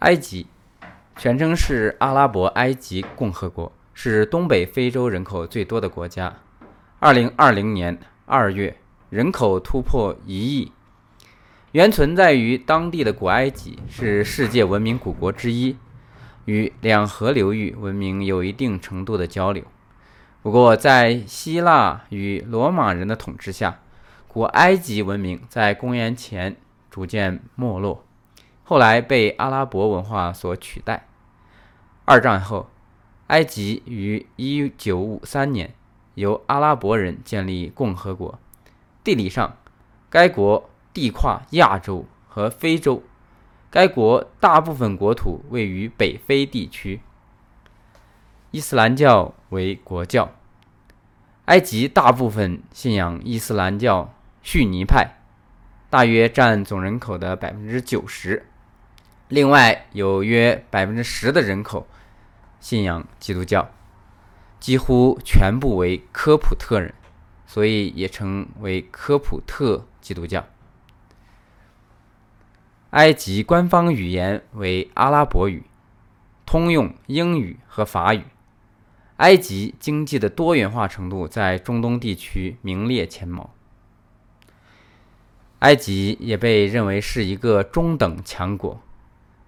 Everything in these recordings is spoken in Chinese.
埃及，全称是阿拉伯埃及共和国，是东北非洲人口最多的国家。二零二零年二月，人口突破一亿。原存在于当地的古埃及是世界文明古国之一，与两河流域文明有一定程度的交流。不过，在希腊与罗马人的统治下，古埃及文明在公元前逐渐没落。后来被阿拉伯文化所取代。二战后，埃及于1953年由阿拉伯人建立共和国。地理上，该国地跨亚洲和非洲。该国大部分国土位于北非地区。伊斯兰教为国教。埃及大部分信仰伊斯兰教逊尼派，大约占总人口的百分之九十。另外有约百分之十的人口信仰基督教，几乎全部为科普特人，所以也称为科普特基督教。埃及官方语言为阿拉伯语，通用英语和法语。埃及经济的多元化程度在中东地区名列前茅。埃及也被认为是一个中等强国。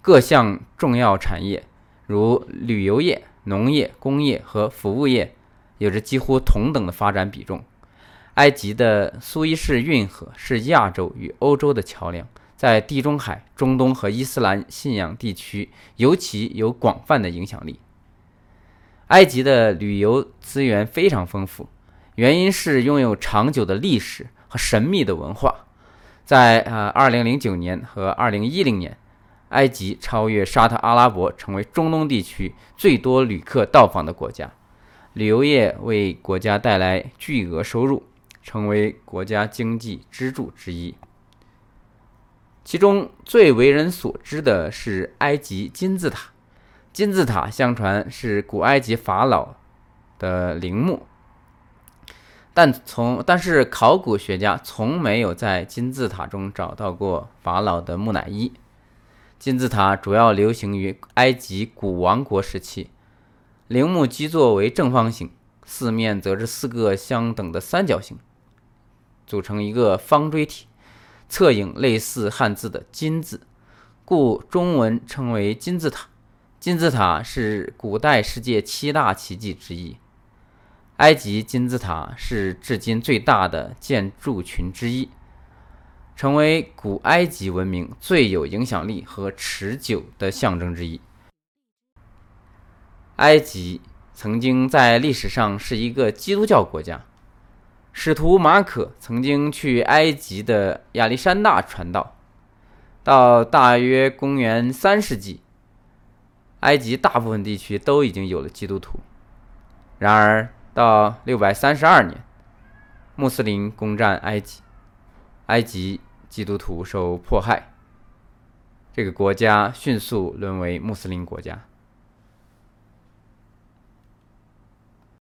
各项重要产业，如旅游业、农业、工业和服务业，有着几乎同等的发展比重。埃及的苏伊士运河是亚洲与欧洲的桥梁，在地中海、中东和伊斯兰信仰地区尤其有广泛的影响力。埃及的旅游资源非常丰富，原因是拥有长久的历史和神秘的文化。在呃2009年和2010年。埃及超越沙特阿拉伯，成为中东地区最多旅客到访的国家。旅游业为国家带来巨额收入，成为国家经济支柱之一。其中最为人所知的是埃及金字塔。金字塔相传是古埃及法老的陵墓，但从但是考古学家从没有在金字塔中找到过法老的木乃伊。金字塔主要流行于埃及古王国时期，陵墓基座为正方形，四面则是四个相等的三角形，组成一个方锥体，侧影类似汉字的“金”字，故中文称为金字塔。金字塔是古代世界七大奇迹之一，埃及金字塔是至今最大的建筑群之一。成为古埃及文明最有影响力和持久的象征之一。埃及曾经在历史上是一个基督教国家，使徒马可曾经去埃及的亚历山大传道。到大约公元三世纪，埃及大部分地区都已经有了基督徒。然而，到六百三十二年，穆斯林攻占埃及，埃及。基督徒受迫害，这个国家迅速沦为穆斯林国家。